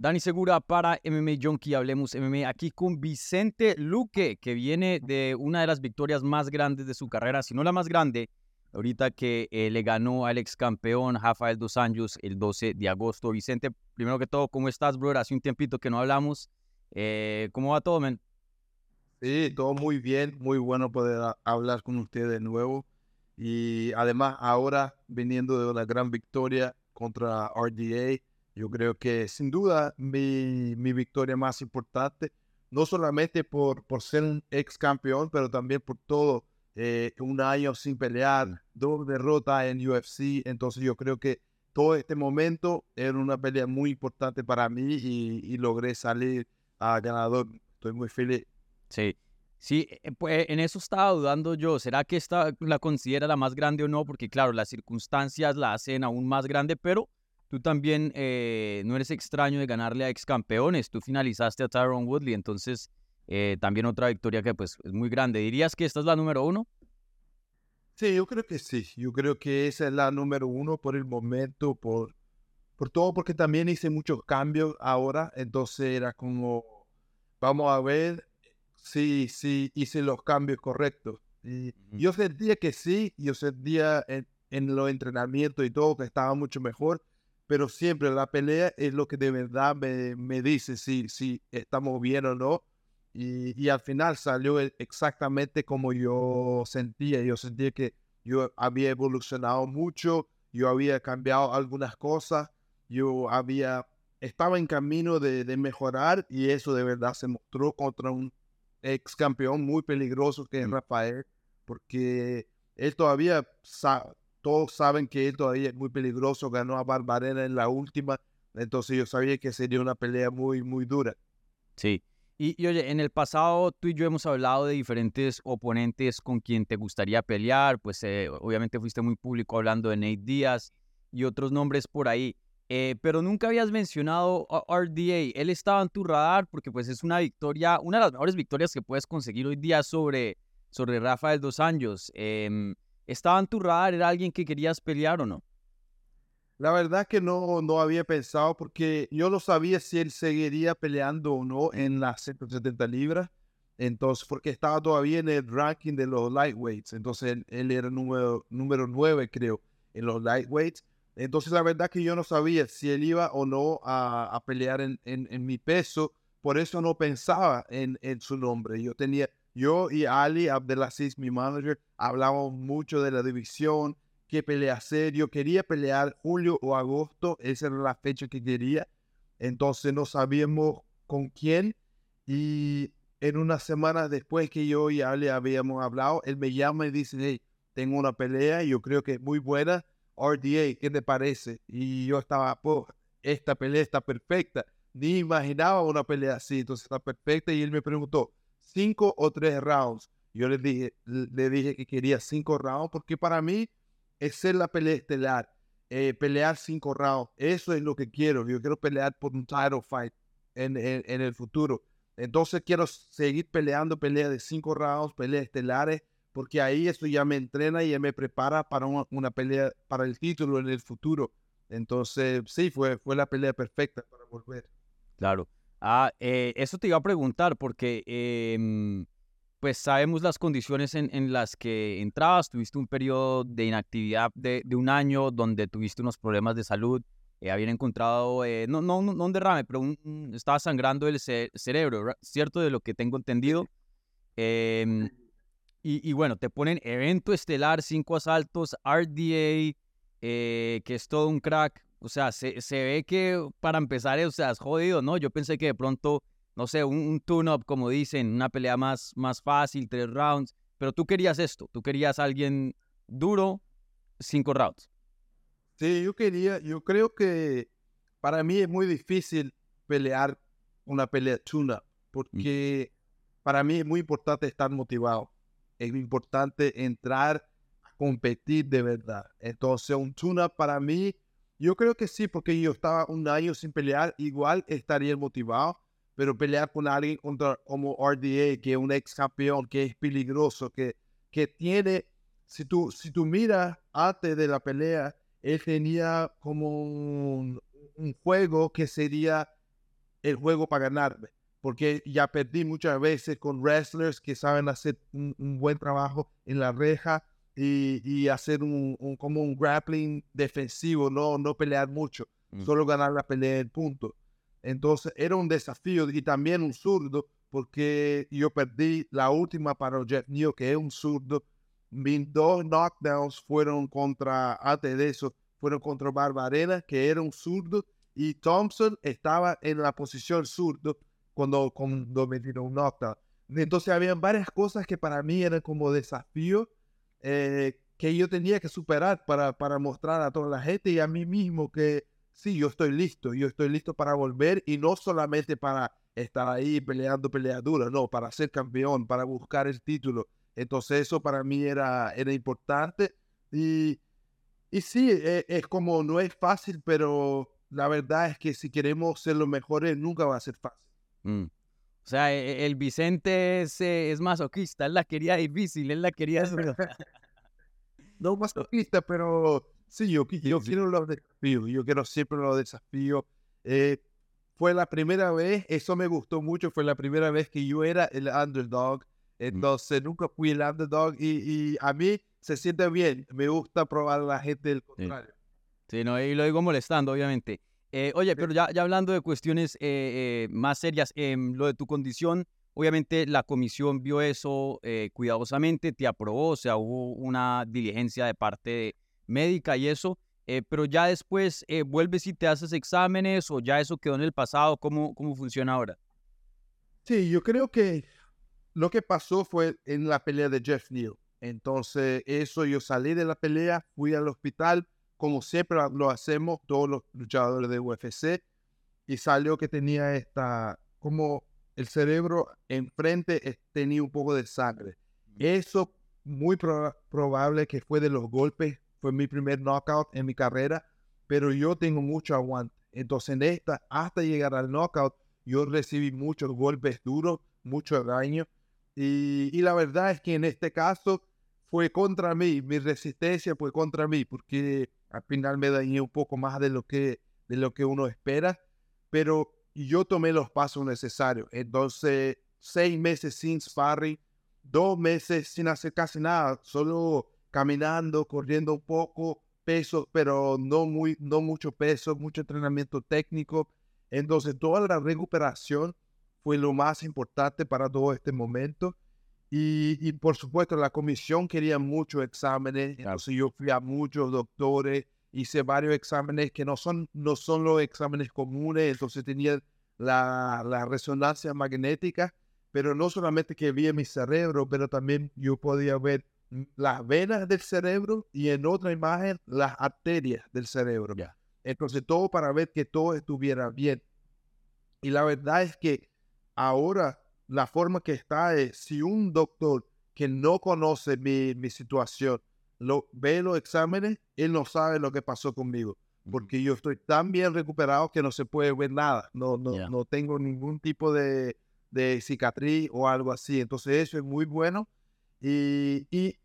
Dani Segura para MMA Junkie, hablemos MMA aquí con Vicente Luque, que viene de una de las victorias más grandes de su carrera, si no la más grande, ahorita que eh, le ganó al ex campeón Rafael Dos Anjos el 12 de agosto. Vicente, primero que todo, ¿cómo estás, brother? Hace un tiempito que no hablamos. Eh, ¿Cómo va todo, men? Sí, todo muy bien, muy bueno poder hablar con usted de nuevo. Y además, ahora viniendo de una gran victoria contra RDA yo creo que sin duda mi, mi victoria más importante, no solamente por, por ser un ex campeón, pero también por todo eh, un año sin pelear, dos derrotas en UFC. Entonces yo creo que todo este momento era una pelea muy importante para mí y, logré salir a ganador. Estoy muy feliz. Sí, sí, eh, pues en eso estaba dudando yo. ¿Será que esta la considera la más grande o no? Porque claro, las circunstancias la hacen aún más grande, pero Tú también eh, no eres extraño de ganarle a ex campeones. Tú finalizaste a Tyron Woodley, entonces eh, también otra victoria que pues es muy grande. ¿Dirías que esta es la número uno? Sí, yo creo que sí. Yo creo que esa es la número uno por el momento, por, por todo, porque también hice muchos cambios ahora. Entonces era como, vamos a ver si, si hice los cambios correctos. Y yo sentía que sí, yo sentía en, en los entrenamientos y todo que estaba mucho mejor pero siempre la pelea es lo que de verdad me, me dice si, si estamos bien o no. Y, y, al final salió e, exactamente como yo sentía. Yo sentía que yo había evolucionado mucho, yo había cambiado algunas cosas, yo había, estaba en camino de, de mejorar y eso de verdad se mostró contra un ex campeón muy peligroso que es mm. Rafael, porque él todavía todos saben que él todavía es muy peligroso, ganó a Barbarena en la última, entonces yo sabía que sería una pelea muy, muy dura. Sí, y, oye, en el pasado tú y yo hemos hablado de diferentes oponentes con quien te gustaría pelear, pues eh, obviamente fuiste muy público hablando de Nate Díaz y otros nombres por ahí, eh, pero nunca habías mencionado a RDA, él estaba en tu radar porque pues es una victoria, una de las mejores victorias que puedes conseguir hoy día sobre, sobre Rafael Dos Anjos. Eh, ¿Estaba en tu radar? ¿Era alguien que querías pelear o no? La verdad que no, no había pensado porque yo no sabía si él seguiría peleando o no en las 170 libras. Entonces, porque estaba todavía en el ranking de los lightweights. Entonces, él, era número, número 9, creo, en los lightweights. Entonces, la verdad que yo no sabía si él iba o no a, pelear en, en, mi peso. Por eso no pensaba en, en su nombre. Yo tenía, yo y Ali Abdelaziz, mi manager, hablamos mucho de la división, qué pelea hacer. Yo quería pelear julio o agosto, esa era la fecha que quería. Entonces no sabíamos con quién. Y en unas semanas después que yo y Ali habíamos hablado, él me llama y dice, hey, tengo una pelea, yo creo que es muy buena. RDA, ¿qué te parece? Y yo estaba, pues, esta pelea está perfecta. Ni imaginaba una pelea así, entonces está perfecta. Y él me preguntó, cinco o tres rounds. Yo le dije, le dije que quería cinco rounds porque para mí es ser la pelea estelar, eh, pelear cinco rounds. Eso es lo que quiero. Yo quiero pelear por un title fight en, en, el futuro. Entonces quiero seguir peleando peleas de cinco rounds, peleas estelares, porque ahí eso ya me entrena y ya me prepara para una, una, pelea, para el título en el futuro. Entonces, sí, fue, fue la pelea perfecta para volver. Claro. Ah, eh, eso te iba a preguntar porque em, pues sabemos las condiciones en, las que entrabas, tuviste un periodo de inactividad de, un año donde tuviste unos problemas de salud, eh, habían encontrado, eh, no, no, no, un derrame, pero estaba sangrando el cerebro, ¿cierto? De lo que tengo entendido. Em, y, y, bueno, te ponen evento estelar, cinco asaltos, RDA, que es todo un crack, o sea, se, ve que para empezar, o sea, es jodido, ¿no? Yo pensé que de pronto, no sé, un, tune-up, como dicen, una pelea más, más fácil, tres rounds, pero tú querías esto, tú querías a alguien duro, cinco rounds. Sí, yo quería, yo creo que para mí es muy difícil pelear una pelea tune-up, mm. porque para mí es muy importante estar motivado, es importante entrar a competir de verdad. Entonces, un tune-up para mí yo creo que sí, porque yo estaba un año sin pelear, igual estaría motivado, pero pelear con alguien contra, como RDA, que es un ex campeón, que es peligroso, que, que tiene, si tú, si tú miras antes de la pelea, él tenía como un, juego que sería el juego para ganarme, porque ya perdí muchas veces con wrestlers que saben hacer un, buen trabajo en la reja y, hacer un, como un grappling defensivo, no, no pelear mucho, mm. solo ganar la pelea en punto. Entonces era un desafío y también un zurdo, porque yo perdí la última para Jeff Neal, que es un zurdo. Mis dos knockdowns fueron contra, antes de eso, fueron contra Barbarena, que era un zurdo, y Thompson estaba en la posición zurdo cuando, cuando me tiró un knockdown. Entonces habían varias cosas que para mí eran como desafío eh, que yo tenía que superar para, para mostrar a toda la gente y a mí mismo que sí, yo estoy listo, yo estoy listo para volver y no solamente para estar ahí peleando peleas duras, no, para ser campeón, para buscar el título. Entonces eso para mí era, era importante y, y sí, e, es, como, no es fácil, pero la verdad es que si queremos ser los mejores, nunca va a ser fácil. Mm. O sea, e, el Vicente es, eh, es masoquista, él la quería difícil, él la quería no masoquista, pero sí, yo, yo quiero los desafíos, yo quiero siempre los desafíos. Eh, fue la primera vez, eso me gustó mucho, fue la primera vez que yo era el underdog. Mm. Entonces nunca fui el underdog y, a mí se siente bien, me gusta probar a la gente del contrario. Sí, no, y lo digo molestando, obviamente. Eh, oye, pero ya, ya hablando de cuestiones eh, más serias, em, lo de tu condición, obviamente la comisión vio eso cuidadosamente, te aprobó, o sea, hubo una diligencia de parte médica y eso. Eh, pero ya después eh, vuelves y te haces exámenes o ya eso quedó en el pasado, ¿cómo, cómo funciona ahora? Sí, yo creo que lo que pasó fue en la pelea de Jeff Neal. Entonces, eso yo salí de la pelea, fui al hospital, como siempre lo hacemos todos los luchadores de UFC, y salió que tenía esta, como el cerebro enfrente tenía un poco de sangre. Eso muy probable que fue de los golpes fue mi primer knockout en mi carrera, pero yo tengo mucho aguante. Entonces en esta, hasta llegar al knockout, yo recibí muchos golpes duros, mucho daño. Y, y, la verdad es que en este caso fue contra mí, mi resistencia fue contra mí, porque al final me dañé un poco más de lo que, de lo que uno espera, pero yo tomé los pasos necesarios. Entonces, seis meses sin sparring, dos meses sin hacer casi nada, solo caminando, corriendo un poco, peso, pero no, muy, no mucho peso, mucho entrenamiento técnico. Entonces, toda la recuperación fue lo más importante para todo este momento. Y, por supuesto, la comisión quería muchos exámenes. Entonces, yo fui a muchos doctores, hice varios exámenes que no son, no son los exámenes comunes. Entonces, tenía la, la resonancia magnética, pero no solamente que vi en mi cerebro, pero también yo podía ver las venas del cerebro y en otra imagen las arterias del cerebro. Entonces todo para ver que todo estuviera bien. Y la verdad es que ahora la forma que está es, si un doctor que no conoce mi, mi situación lo, ve los exámenes, él no sabe lo que pasó conmigo. Porque yo estoy tan bien recuperado que no se puede ver nada. No, no, no tengo ningún tipo de, de cicatriz o algo así. Entonces eso es muy bueno y,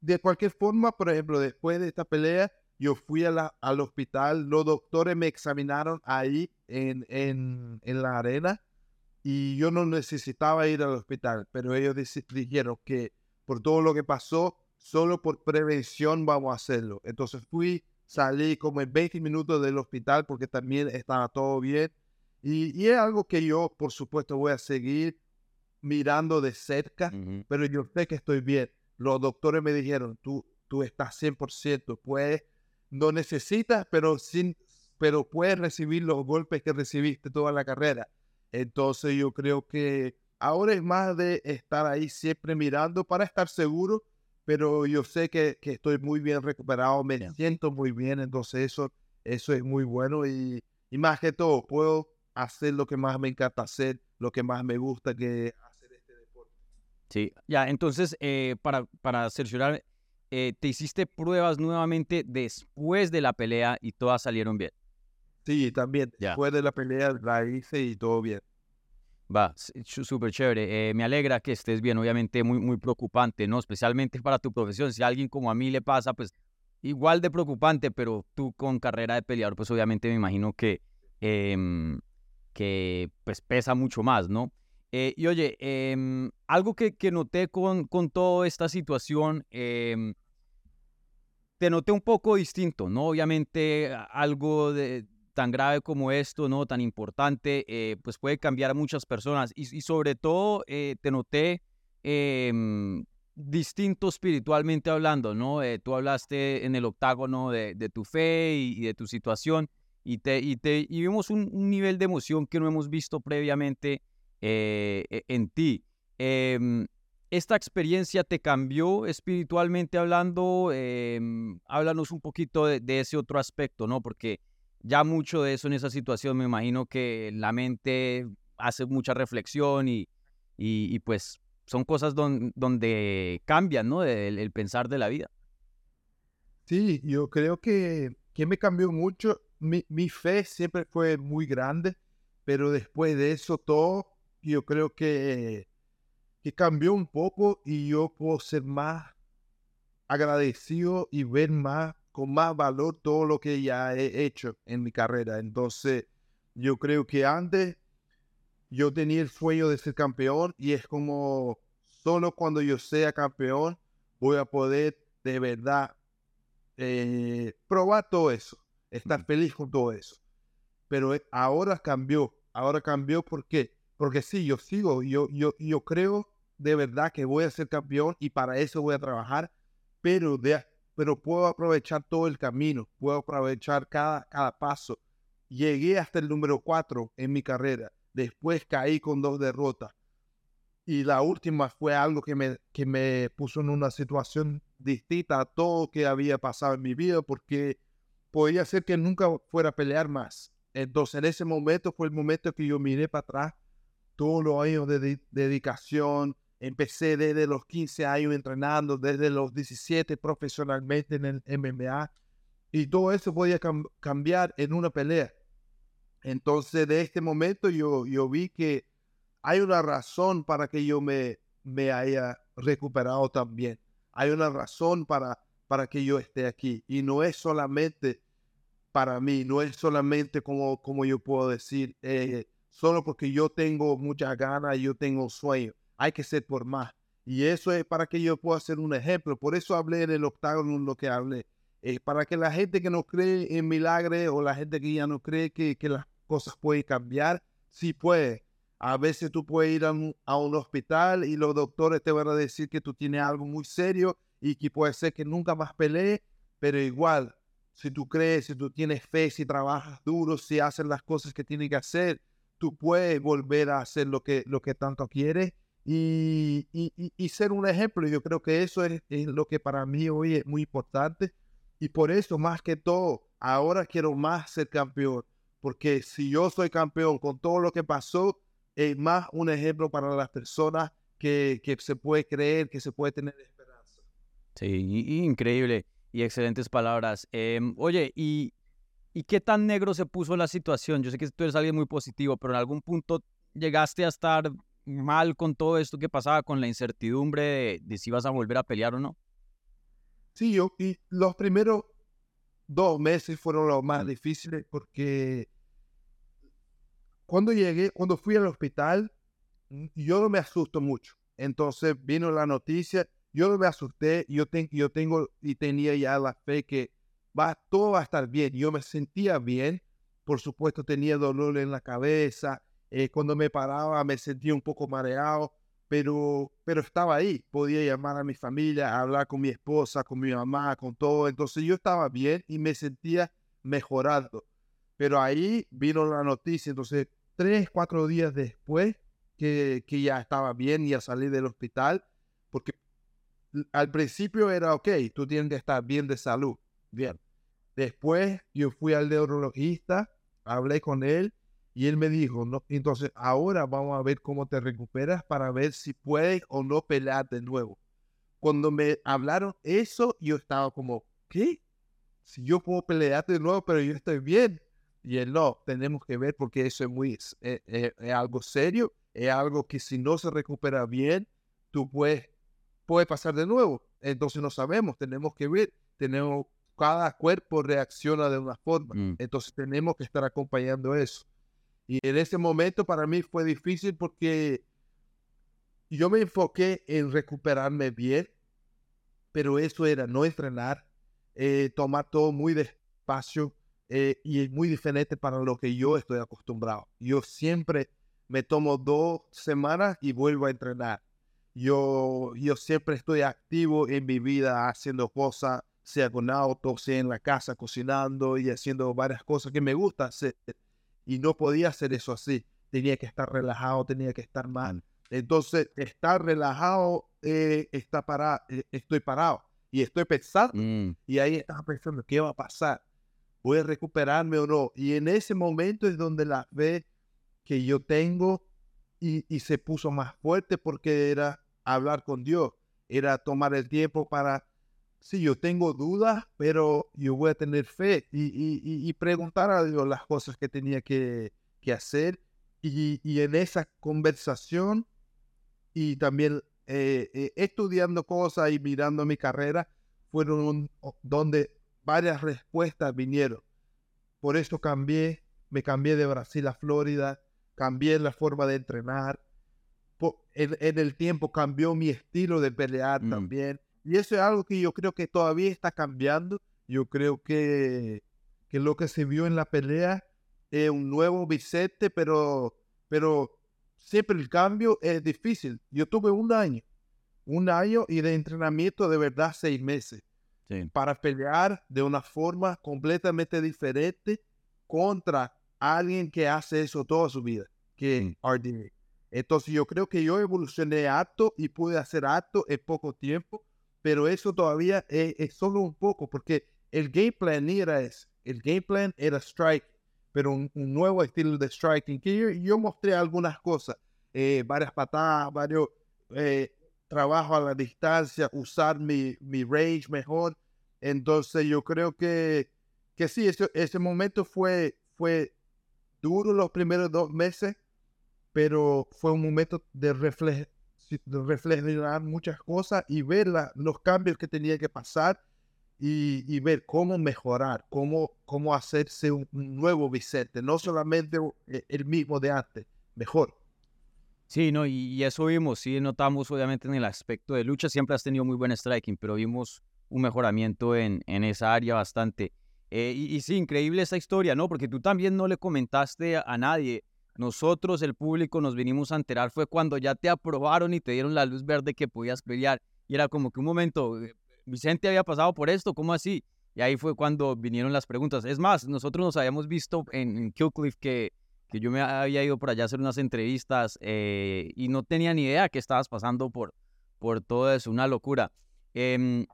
de cualquier forma, por ejemplo, después de esta pelea, yo fui a la, al hospital, los doctores me examinaron ahí en, en, en, la arena y yo no necesitaba ir al hospital, pero ellos dijeron que por todo lo que pasó, solo por prevención vamos a hacerlo. Entonces fui, salí como en 20 minutos del hospital porque también estaba todo bien. Y, y es algo que yo, por supuesto, voy a seguir mirando de cerca, pero yo sé que estoy bien. Los doctores me dijeron, tú, tú estás 100%, puedes, no necesitas, pero, sin, pero puedes recibir los golpes que recibiste toda la carrera. Entonces yo creo que ahora es más de estar ahí siempre mirando para estar seguro, pero yo sé que, que estoy muy bien recuperado, me siento muy bien, entonces eso, eso es muy bueno y, y más que todo puedo hacer lo que más me encanta hacer, lo que más me gusta, que Sí, ya, entonces, eh, para, para cerciorar, eh, te hiciste pruebas nuevamente después de la pelea y todas salieron bien. Sí, también. Después de la pelea la hice y todo bien. Va, súper chévere. Eh, me alegra que estés bien, obviamente muy, muy preocupante, ¿no? Especialmente para tu profesión. Si a alguien como a mí le pasa, pues igual de preocupante, pero tú con carrera de peleador, pues obviamente me imagino que, em, que pues pesa mucho más, ¿no? Eh, y oye, em, algo que, que, noté con, con toda esta situación, em, te noté un poco distinto, ¿no? Obviamente algo de, tan grave como esto, ¿no? Tan importante, eh, pues puede cambiar a muchas personas. Y, y sobre todo eh, te noté em, distinto espiritualmente hablando, ¿no? tú hablaste en el octágono de, de tu fe y, de tu situación y, te, y, te, y vimos un, un nivel de emoción que no hemos visto previamente eh, e, en ti. Em, ¿Esta experiencia te cambió espiritualmente hablando? Em, háblanos un poquito de, ese otro aspecto, ¿no? Porque ya mucho de eso en esa situación me imagino que la mente hace mucha reflexión y, y, pues son cosas donde cambian, ¿no? El, pensar de la vida. Sí, yo creo que, que me cambió mucho. Mi, mi fe siempre fue muy grande, pero después de eso todo yo creo que, que cambió un poco y yo puedo ser más agradecido y ver más con más valor todo lo que ya he hecho en mi carrera. Entonces, yo creo que antes yo tenía el sueño de ser campeón y es como solo cuando yo sea campeón voy a poder de verdad eh, probar todo eso, estar feliz con todo eso. Pero ahora cambió, ahora cambió porque porque sí, yo sigo, yo, yo, yo creo de verdad que voy a ser campeón y para eso voy a trabajar, pero, de, pero puedo aprovechar todo el camino, puedo aprovechar cada, cada paso. Llegué hasta el número cuatro en mi carrera, después caí con dos derrotas y la última fue algo que me, que me puso en una situación distinta a todo que había pasado en mi vida porque podía ser que nunca fuera a pelear más. Entonces en ese momento fue el momento que yo miré para atrás todos los años de, dedicación. Empecé desde los 15 años entrenando, desde los 17 profesionalmente en el MMA. Y todo eso podía cambiar en una pelea. Entonces, de este momento yo, yo vi que hay una razón para que yo me, me haya recuperado también. Hay una razón para, para que yo esté aquí. Y no es solamente para mí, no es solamente como, como yo puedo decir, eh, solo porque yo tengo muchas ganas yo tengo sueño. Hay que ser por más. Y eso es para que yo pueda ser un ejemplo. Por eso hablé en el octágono lo que hablé. Eh, para que la gente que no cree en milagres o la gente que ya no cree que, que las cosas pueden cambiar, sí puede. A veces tú puedes ir a un, a un, hospital y los doctores te van a decir que tú tienes algo muy serio y que puede ser que nunca más pelees, pero igual, si tú crees, si tú tienes fe, si trabajas duro, si haces las cosas que tienes que hacer, tú puedes volver a hacer lo que, lo que tanto quieres y, y, ser un ejemplo. Yo creo que eso es, lo que para mí hoy es muy importante y por eso más que todo, ahora quiero más ser campeón, porque si yo soy campeón con todo lo que pasó, es más un ejemplo para las personas que, que se puede creer, que se puede tener esperanza. Sí, increíble y excelentes palabras. Em, oye, y ¿Y qué tan negro se puso la situación? Yo sé que tú eres alguien muy positivo, pero en algún punto llegaste a estar mal con todo esto que pasaba, con la incertidumbre de, si vas a volver a pelear o no. Sí, yo, y los primeros dos meses fueron los más difíciles porque cuando llegué, cuando fui al hospital, mm, yo no me asusto mucho. Entonces vino la noticia, yo no me asusté, yo, yo tengo y tenía ya la fe que va, todo va a estar bien. Yo me sentía bien, por supuesto tenía dolor en la cabeza, eh, cuando me paraba me sentía un poco mareado, pero, pero estaba ahí, podía llamar a mi familia, hablar con mi esposa, con mi mamá, con todo, entonces yo estaba bien y me sentía mejorando. Pero ahí vino la noticia, entonces tres, cuatro días después que, que ya estaba bien y a salir del hospital, porque al principio era, ok, tú tienes que estar bien de salud, Bien. Después yo fui al neurologista, hablé con él y él me dijo, no, entonces ahora vamos a ver cómo te recuperas para ver si puedes o no pelear de nuevo. Cuando me hablaron eso, yo estaba como, ¿qué? Si yo puedo pelear de nuevo, pero yo estoy bien. Y él no, tenemos que ver porque eso es muy, eh, eh, es, algo serio, es algo que si no se recupera bien, tú puedes, puede pasar de nuevo. Entonces no sabemos, tenemos que ver, tenemos cada cuerpo reacciona de una forma. Mm. Entonces tenemos que estar acompañando eso. Y en ese momento para mí fue difícil porque yo me enfoqué en recuperarme bien, pero eso era no entrenar, eh, tomar todo muy despacio eh, y es muy diferente para lo que yo estoy acostumbrado. Yo siempre me tomo dos semanas y vuelvo a entrenar. Yo, yo siempre estoy activo en mi vida haciendo cosas, sea con auto, sea en la casa cocinando y haciendo varias cosas que me gusta hacer. Y no podía hacer eso así. Tenía que estar relajado, tenía que estar mal. Entonces, estar relajado, eh, está para, eh, estoy parado y estoy pensando. Mm. Y ahí estaba pensando, ¿qué va a pasar? ¿Voy a recuperarme o no? Y en ese momento es donde la fe que yo tengo y, y se puso más fuerte porque era hablar con Dios, era tomar el tiempo para, sí, yo tengo dudas, pero yo voy a tener fe y, y- y- preguntar a Dios las cosas que tenía que, que hacer. Y, y en esa conversación y también eh, eh, estudiando cosas y mirando mi carrera, fueron donde varias respuestas vinieron. Por eso cambié, me cambié de Brasil a Florida, cambié la forma de entrenar. En el tiempo cambió mi estilo de pelear Mm. también. Y eso es algo que yo creo que todavía está cambiando. Yo creo que, que lo que se vio en la pelea es un nuevo Vicente, pero, pero siempre el cambio es difícil. Yo tuve un año, un año y de entrenamiento de verdad seis meses Sí. para pelear de una forma completamente diferente contra alguien que hace eso toda su vida, que es RDA. Entonces yo creo que yo evolucioné harto y pude hacer harto en poco tiempo, pero eso todavía es, es solo un poco, porque el game plan era ese. El game plan era strike, pero un, un nuevo estilo de striking, que yo, yo mostré algunas cosas, eh, varias patadas, varios eh, trabajo a la distancia, usar mi, mi range mejor. Entonces yo creo que, que sí, ese, ese momento fue, fue duro los primeros dos meses, pero fue un momento de, refle de reflexionar muchas cosas y ver la- los cambios que tenía que pasar y, y ver cómo mejorar, cómo, cómo hacerse un, nuevo Vicente, no solamente eh, el mismo de antes, mejor. Sí, no, y, y eso vimos, sí notamos obviamente en el aspecto de lucha, siempre has tenido muy buen striking, pero vimos un mejoramiento en, en esa área bastante. Eh, y, y sí, increíble esa historia, ¿no? Porque tú también no le comentaste a nadie. Nosotros, el público, nos vinimos a enterar fue cuando ya te aprobaron y te dieron la luz verde que podías pelear. Y era como que un momento, eh, Vicente había pasado por esto, ¿cómo así? Y ahí fue cuando vinieron las preguntas. Es más, nosotros nos habíamos visto en, en que, que yo me había ido por allá a hacer unas entrevistas eh, y no tenía ni idea que estabas pasando por, por todo eso, una locura. Em,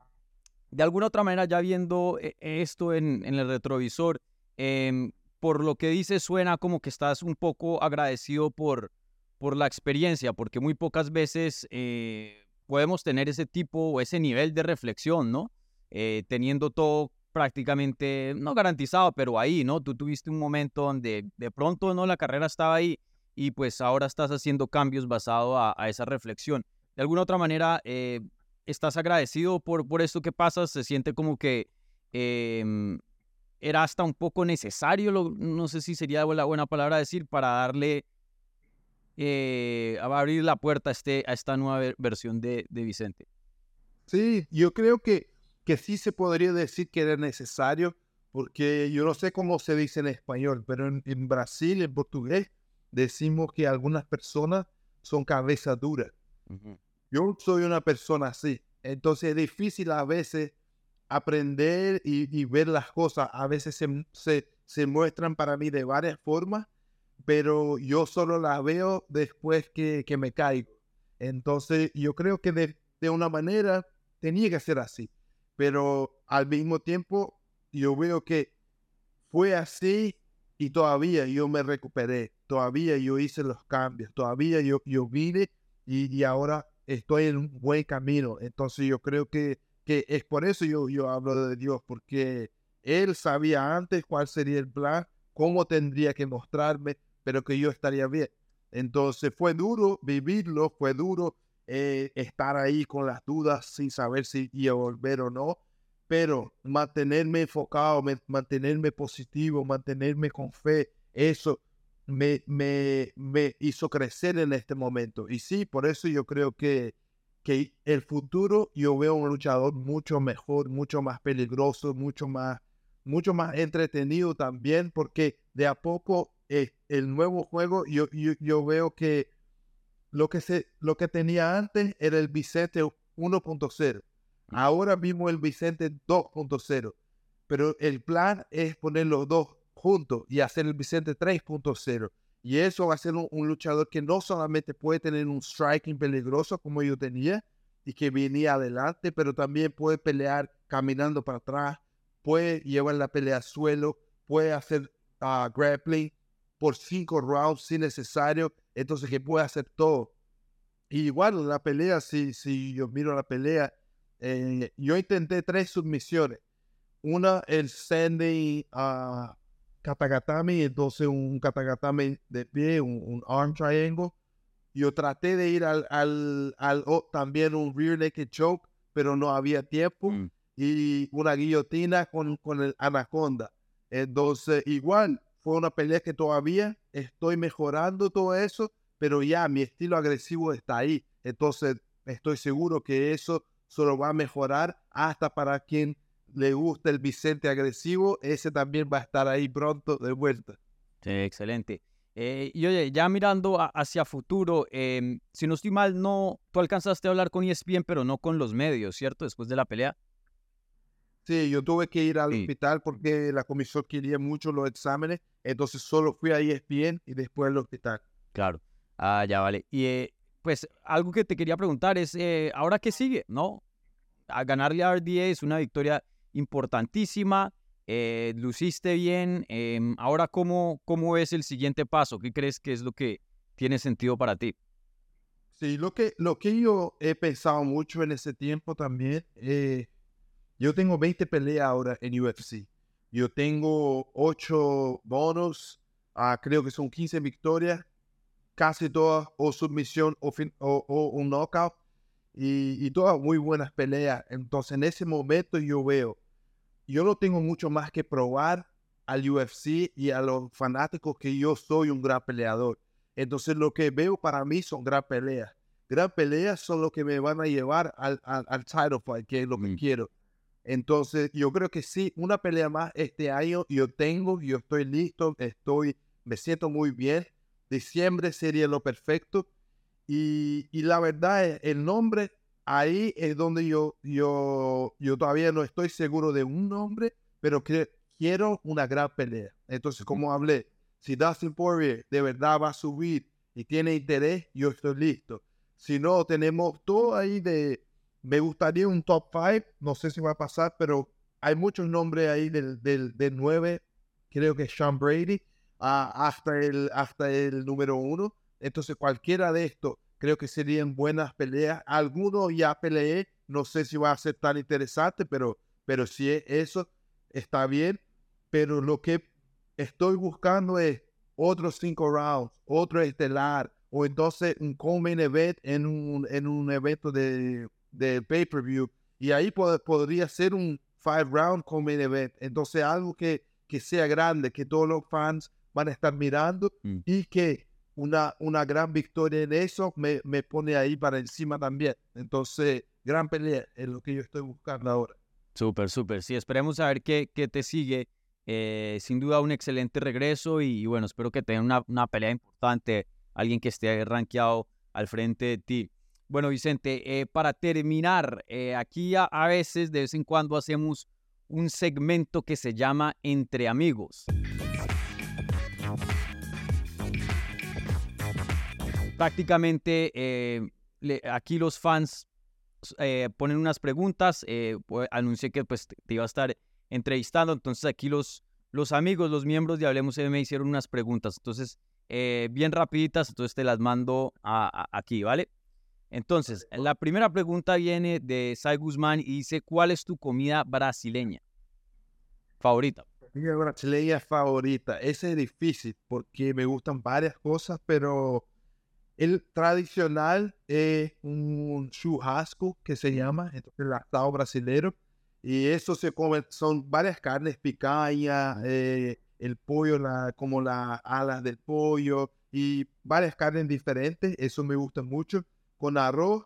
de alguna otra manera, ya viendo eh, esto en, en el retrovisor, em, por lo que dices, suena como que estás un poco agradecido por, por la experiencia, porque muy pocas veces eh, podemos tener ese tipo o ese nivel de reflexión, ¿no? Eh, teniendo todo prácticamente, no garantizado, pero ahí, ¿no? Tú tuviste un momento donde de pronto, ¿no? La carrera estaba ahí y pues ahora estás haciendo cambios basado a, esa reflexión. De alguna otra manera, eh, estás agradecido por, por esto que pasa, se siente como que em, era hasta un poco necesario, lo- no sé si sería la buena palabra decir, para darle, eh, a abrir la puerta a, este, a esta nueva ver- versión de, de Vicente. Sí, yo creo que, que sí se podría decir que era necesario, porque yo no sé cómo se dice en español, pero en, en Brasil, en portugués, decimos que algunas personas son cabeza dura. Yo soy una persona así, entonces es difícil a veces aprender y, ver las cosas. A veces se, muestran para mí de varias formas, pero yo solo las veo después que, me caigo. Entonces yo creo que de, una manera tenía que ser así, pero al mismo tiempo yo veo que fue así y todavía yo me recuperé, todavía yo hice los cambios, todavía yo, vine y ahora estoy en un buen camino. Entonces yo creo que, que es por eso yo, yo hablo de Dios, porque Él sabía antes cuál sería el plan, cómo tendría que mostrarme, pero que yo estaría bien. Entonces fue duro vivirlo, fue duro eh, estar ahí con las dudas sin saber si iba a volver o no, pero mantenerme enfocado, me- mantenerme positivo, mantenerme con fe, eso me, me, me hizo crecer en este momento. Y sí, por eso yo creo que, que el futuro yo veo un luchador mucho mejor, mucho más peligroso, mucho más, mucho más entretenido también, porque de a poco eh, el nuevo juego yo, yo, yo, veo que lo que, se, lo que tenía antes era el Vicente 1.0. Ahora mismo el Vicente 2.0. Pero el plan es poner los dos juntos y hacer el Vicente 3.0. Y eso va a ser un, luchador que no solamente puede tener un striking peligroso como yo tenía y que venía adelante, pero también puede pelear caminando para atrás, puede llevar la pelea al suelo, puede hacer uh, grappling por cinco rounds si necesario, entonces que puede hacer todo. Y igual la pelea, si, si yo miro la pelea, eh, yo intenté tres submisiones. Una, el standing uh, katagatame, entonces un katagatame de pie, un, arm triangle. Yo traté de ir al, al, al también un rear naked choke, pero no había tiempo. Mm. Y una guillotina con, con el anaconda. Entonces, igual, fue una pelea que todavía estoy mejorando todo eso, pero ya mi estilo agresivo está ahí. Entonces, estoy seguro que eso solo va a mejorar hasta para quien le gusta el Vicente agresivo, ese también va a estar ahí pronto de vuelta. Sí, excelente. Eh, y oye, ya mirando hacia futuro, em, si no estoy mal, no, tú alcanzaste a hablar con ESPN, pero no con los medios, ¿cierto? Después de la pelea. Sí, yo tuve que ir al hospital porque la comisión quería mucho los exámenes, entonces solo fui a ESPN y después al hospital. Claro, ah, ya vale. Y eh, pues algo que te quería preguntar es, eh, ¿ahora qué sigue? ¿No? A ganarle a RDA es una victoria importantísima, eh, luciste bien. Em, ahora, ¿cómo, ¿cómo es el siguiente paso? ¿Qué crees que es lo que tiene sentido para ti? Sí, lo que, lo que yo he pensado mucho en ese tiempo también, eh, yo tengo 20 peleas ahora en UFC. Yo tengo 8 bonos, ah, creo que son 15 victorias, casi todas o submisión o, un knockout y, y, todas muy buenas peleas. Entonces en ese momento yo veo yo no tengo mucho más que probar al UFC y a los fanáticos que yo soy un gran peleador. Entonces lo que veo para mí son gran peleas. Gran peleas son lo que me van a llevar al, al, title fight, que es lo que mm. quiero. Entonces yo creo que sí, una pelea más este año yo tengo, yo estoy listo, estoy, me siento muy bien. Diciembre sería lo perfecto. Y, y la verdad, el nombre ahí es donde yo, yo, yo todavía no estoy seguro de un nombre, pero que, quiero una gran pelea. Entonces, como hablé, si Dustin Poirier de verdad va a subir y tiene interés, yo estoy listo. Si no, tenemos todo ahí de, me gustaría un top 5, no sé si va a pasar, pero hay muchos nombres ahí del, del, 9, creo que Sean Brady, ah, hasta, el, hasta el número 1. Entonces, cualquiera de estos creo que serían buenas peleas. Algunos ya peleé, no sé si va a ser tan interesante, pero, pero si es eso, está bien. Pero lo que estoy buscando es otros cinco rounds, otro estelar, o entonces un common event en un, en un evento de, de pay-per-view. Y ahí podría ser un five round common event. Entonces algo que, que sea grande, que todos los fans van a estar mirando mm. y que una, una gran victoria en eso me, me pone ahí para encima también. Entonces, gran pelea es lo que yo estoy buscando ahora. Súper, súper. Sí, esperemos a ver qué, qué te sigue. Eh, sin duda un excelente regreso y, bueno, espero que tenga una, una, pelea importante, alguien que esté rankeado al frente de ti. Bueno, Vicente, eh, para terminar, eh, aquí a, a, veces, de vez en cuando, hacemos un segmento que se llama Entre Amigos. Prácticamente eh, aquí los fans eh, ponen unas preguntas. Eh, pues, anuncié que pues, te iba a estar entrevistando. Entonces aquí los, los amigos, los miembros de Hablemos me hicieron unas preguntas. Entonces, bien rapiditas. Entonces te las mando aquí, ¿vale? Entonces, la primera pregunta viene de Sai Guzmán y dice, ¿cuál es tu comida brasileña favorita? Comida brasileña favorita. Ese es difícil porque me gustan varias cosas, pero el tradicional es un churrasco que se llama, entonces el asado brasileño. Y eso se come, son varias carnes, picaña, eh, el pollo, la, como las alas del pollo y varias carnes diferentes. Eso me gusta mucho. Con arroz,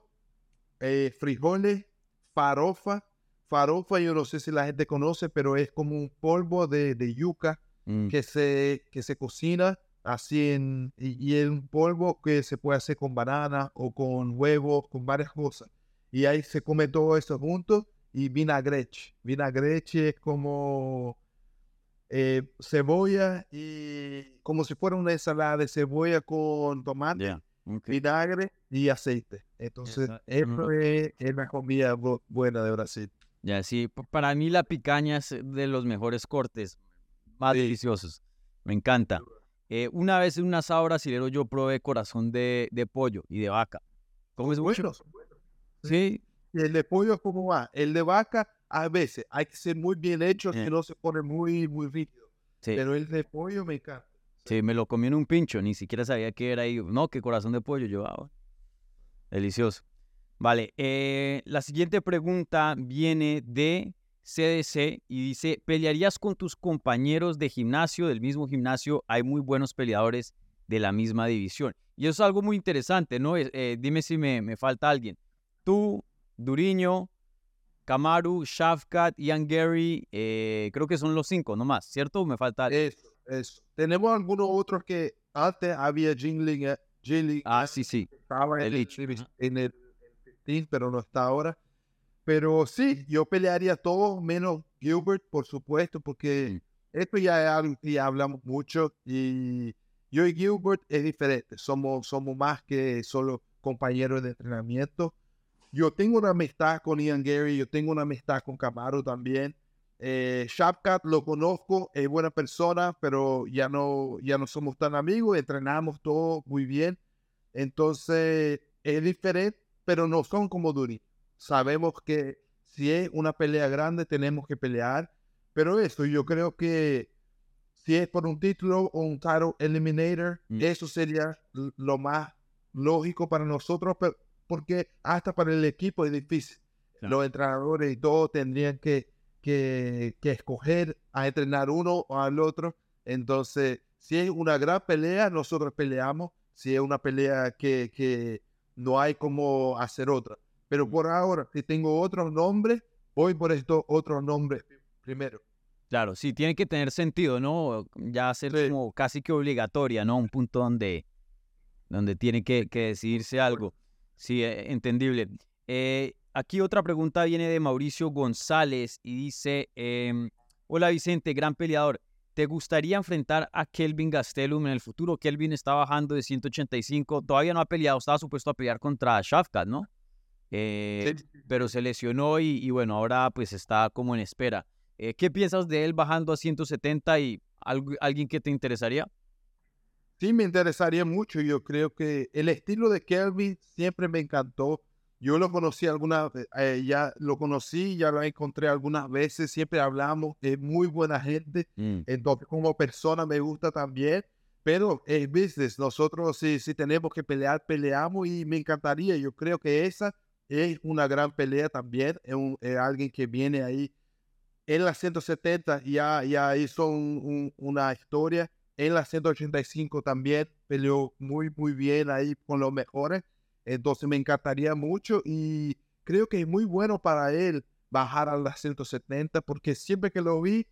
eh, frijoles, farofa. Farofa, yo no sé si la gente conoce, pero es como un polvo de, de yuca Mm, que se, que se cocina así en, y, y es un polvo que se puede hacer con banana o con huevos, con varias cosas. Y ahí se come todo eso junto y vinagreche. Vinagreche es como eh, cebolla y como si fuera una ensalada de cebolla con tomate, vinagre y aceite. Entonces, Esa- eso es, es la comida bu- buena de Brasil. Ya, sí, para mí la picaña es de los mejores cortes, más Sí. deliciosos. Me encanta. Eh, una vez en un asado brasilero yo probé corazón de, de pollo y de vaca. ¿Cómo es? Bueno. Sí, Y el de pollo, ¿cómo va? El de vaca, a veces hay que ser muy bien hecho, Eh. si no se pone muy, muy rígido. sí, Pero el de pollo me encanta. sí, me lo comí en un pincho, ni siquiera sabía que era ahí. No, que corazón de pollo yo, ah. Delicioso. Vale, eh, la siguiente pregunta viene de CDC y dice, ¿pelearías con tus compañeros de gimnasio, del mismo gimnasio? Hay muy buenos peleadores de la misma división. Y eso es algo muy interesante, ¿no? Eh, dime si me, me falta alguien. Tú, Duriño, Kamaru, Shafkat, Ian Gary, eh, creo que son los cinco nomás, ¿cierto? Me falta alguien. Eso, eso. Tenemos algunos otros que antes había Jingling, eh, Jingling, Ah, sí, sí. estaba en el, en el 15, pero no está ahora. Pero sí, yo pelearía todo menos Gilbert, por supuesto, porque esto ya es algo que ya hablamos mucho y yo y Gilbert es diferente. Somos, somos más que solo compañeros de entrenamiento. Yo tengo una amistad con Ian Gary, yo tengo una amistad con Camaro también. Eh, Shapcat lo conozco, es buena persona, pero ya no, ya no somos tan amigos, entrenamos todo muy bien. Entonces, es diferente, pero no son como Duri. Sabemos que si es una pelea grande, tenemos que pelear. Pero eso, yo creo que si es por un título o un title eliminator, Mm. eso sería lo más lógico para nosotros, pero- porque hasta para el equipo es difícil. Claro. Los entrenadores y todos tendrían que, que, que escoger a entrenar uno o al otro. Entonces, si es una gran pelea, nosotros peleamos. Si es una pelea que, que no hay como hacer otra. Pero por ahora, si tengo otros nombres, voy por estos otros nombres primero. Claro, sí, tiene que tener sentido, ¿no? Ya ser Sí. como casi que obligatoria, ¿no? Un punto donde, donde tiene que, que decidirse algo. Sí, eh, entendible. Eh, aquí otra pregunta viene de Mauricio González y dice, em, hola Vicente, gran peleador. ¿Te gustaría enfrentar a Kelvin Gastelum en el futuro? Kelvin está bajando de 185, todavía no ha peleado, estaba supuesto a pelear contra Shafkat, ¿no? Eh, Sí. pero se lesionó y, y bueno, ahora pues está como en espera. Eh, ¿Qué piensas de él bajando a 170 y algo- alguien que te interesaría? Sí, me interesaría mucho. Yo creo que el estilo de Kelvin siempre me encantó. Yo lo conocí algunas eh, ya lo conocí, ya lo encontré algunas veces, siempre hablamos, es muy buena gente. Mm, Entonces, como persona me gusta también, pero es business. Nosotros, si, si tenemos que pelear, peleamos y me encantaría. Yo creo que esa es una gran pelea también. Es, un- es alguien que viene ahí en la 170, ya, ya hizo un- un- una historia. En la 185 también peleó muy, muy bien ahí con los mejores. Entonces, me encantaría mucho y creo que es muy bueno para él bajar a las 170 porque siempre que lo vi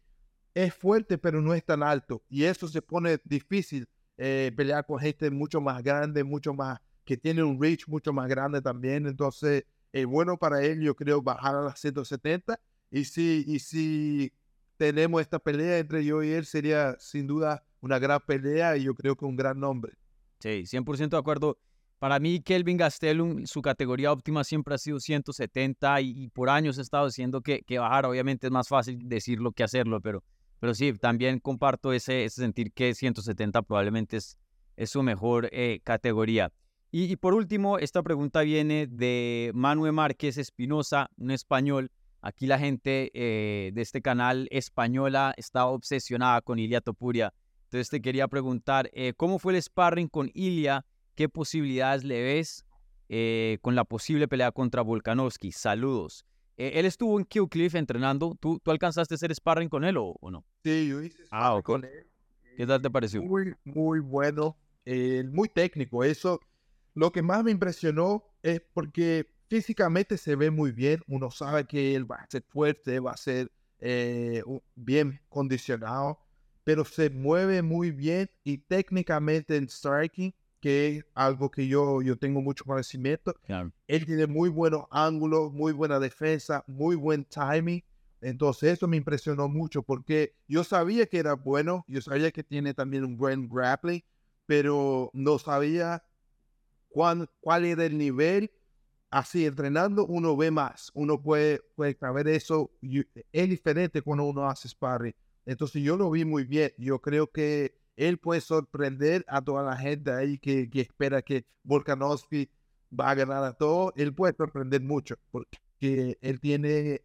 es fuerte pero no es tan alto y eso se pone difícil eh, pelear con gente mucho más grande, mucho más que tiene un reach mucho más grande también, entonces es bueno para él yo creo bajar a las 170 y si, y si tenemos esta pelea entre yo y él sería sin duda una gran pelea y yo creo que un gran nombre. sí, 100% de acuerdo. Para mí, Kelvin Gastelum, su categoría óptima siempre ha sido 170 y, y por años he estado diciendo que, que bajar, obviamente es más fácil decirlo que hacerlo, pero, pero sí, también comparto ese, ese sentir que 170 probablemente es, es su mejor eh, categoría. Y, y por último, esta pregunta viene de Manuel Márquez Espinosa, un español. Aquí la gente eh, de este canal española está obsesionada con Ilia Topuria. Entonces te quería preguntar, eh, ¿cómo fue el sparring con Ilia? ¿Qué posibilidades le ves eh, con la posible pelea contra Volkanovski? Saludos. Él estuvo en Cliff entrenando. ¿Tú, ¿Tú alcanzaste a hacer sparring con él o, o no? Sí, yo hice Ah, sparring ok. con él ¿Qué tal te pareció? Muy, muy bueno, muy técnico. Eso, lo que más me impresionó es porque físicamente se ve muy bien. Uno sabe que él va a ser fuerte, va a ser eh, bien condicionado, pero se mueve muy bien y técnicamente en striking, que es algo que yo, yo tengo mucho conocimiento, él tiene muy buenos ángulos, muy buena defensa, muy buen timing. Entonces eso me impresionó mucho porque yo sabía que era bueno, yo sabía que tiene también un buen grappling, pero no sabía cuál, cuál era el nivel. Así, entrenando, uno ve más, uno puede, puede saber eso. Es diferente cuando uno hace sparring. Entonces yo lo vi muy bien. Yo creo que él puede sorprender a toda la gente ahí que, que espera que Volkanovski va a ganar a todo. Él puede sorprender mucho porque él tiene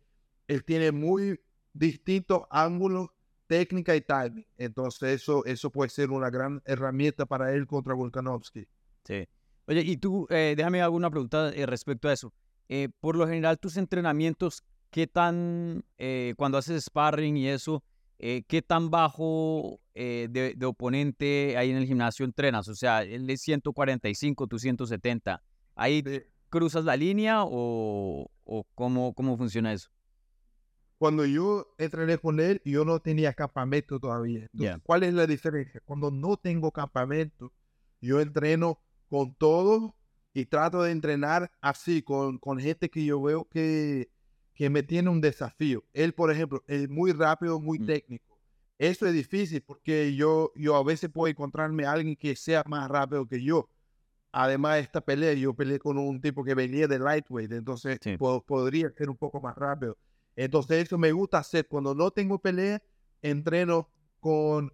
él tiene muy distintos ángulos, técnica y timing. Entonces eso, eso puede ser una gran herramienta para él contra Volkanovski. Sí. Oye, y tú, eh, déjame alguna pregunta eh, respecto a eso. Eh, por lo general, tus entrenamientos, ¿qué tan, cuando haces sparring y eso, qué tan bajo de, oponente hay en el gimnasio entrenas? O sea, él es 145, tú 170. ¿Ahí cruzas la línea o, o cómo, cómo funciona eso? cuando yo entrené con él, yo no tenía campamento todavía. ¿Cuál es la diferencia? Cuando no tengo campamento, yo entreno con todo y trato de entrenar así, con, con gente que yo veo que, que me tiene un desafío. Él, por ejemplo, es muy rápido, muy mm. técnico. Eso es difícil porque yo, yo a veces puedo encontrarme a alguien que sea más rápido que yo. Además de esta pelea, yo peleé con un tipo que venía de lightweight, entonces podría ser un poco más rápido. Entonces eso me gusta hacer. Cuando no tengo pelea, entreno con...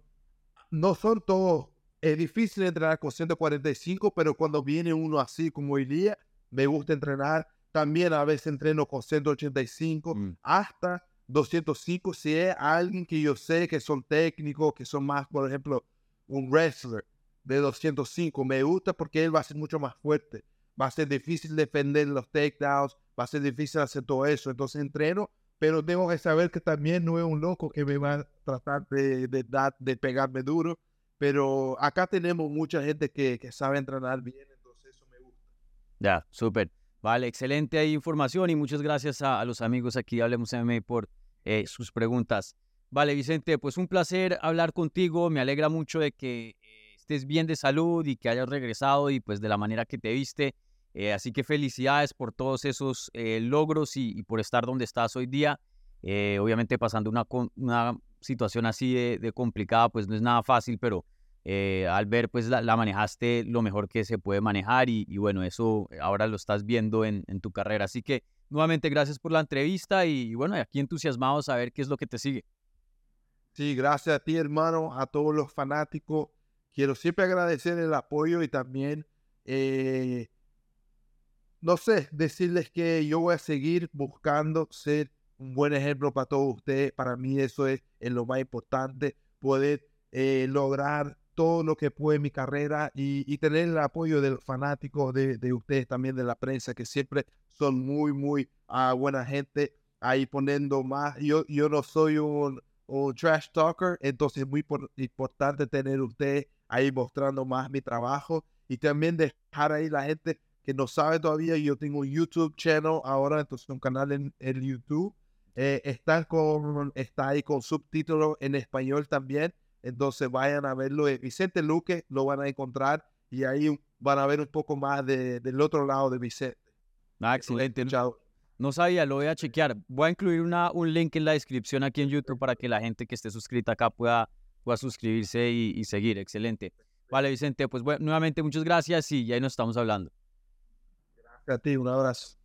No son todos... Es difícil entrenar con 145, pero cuando viene uno así como hoy día, me gusta entrenar. También a veces entreno con 185 mm. hasta 205 si es alguien que yo sé que son técnicos, que son más, por ejemplo, un wrestler de 205. Me gusta porque él va a ser mucho más fuerte. Va a ser difícil defender los takedowns, va a ser difícil hacer todo eso. Entonces entreno pero tengo que saber que también no es un loco que me va a tratar de, de, de pegarme duro. Pero acá tenemos mucha gente que, sabe entrenar bien, entonces eso me gusta. Ya, súper. Vale, excelente información y muchas gracias a, los amigos aquí de Hablemos MMA por eh, sus preguntas. Vale, Vicente, pues un placer hablar contigo. Me alegra mucho de que eh, estés bien de salud y que hayas regresado y pues de la manera que te viste. Eh, así que felicidades por todos esos eh, logros y, por estar donde estás hoy día. Obviamente pasando una, una situación así de, complicada, pues no es nada fácil, pero al ver, pues la, manejaste lo mejor que se puede manejar y, bueno, eso ahora lo estás viendo en, tu carrera. Así que nuevamente gracias por la entrevista y, bueno, aquí entusiasmados a ver qué es lo que te sigue. Sí, gracias a ti, hermano, a todos los fanáticos. Quiero siempre agradecer el apoyo y también no sé, decirles que yo voy a seguir buscando ser un buen ejemplo para todos ustedes. Para mí eso es, lo más importante, poder eh, lograr todo lo que puede en mi carrera y, tener el apoyo de los fanáticos, de, ustedes también, de la prensa, que siempre son muy, muy uh, buena gente ahí poniendo más. Yo, yo no soy un, un trash talker, entonces es muy importante tener ustedes ahí mostrando más mi trabajo y también dejar ahí la gente que no sabe todavía, yo tengo un YouTube channel ahora, entonces un canal en el YouTube. Eh, está, con, está ahí con subtítulos en español también. Entonces vayan a verlo. Vicente Luque lo van a encontrar y ahí van a ver un poco más de, del otro lado de Vicente. Ah, excelente. No sabía, lo voy a chequear. Voy a incluir una, un link en la descripción aquí en YouTube para que la gente que esté suscrita acá pueda, pueda suscribirse y, y seguir. Excelente. Vale, Vicente, pues bueno, nuevamente muchas gracias y ahí nos estamos hablando. A ti, un abrazo.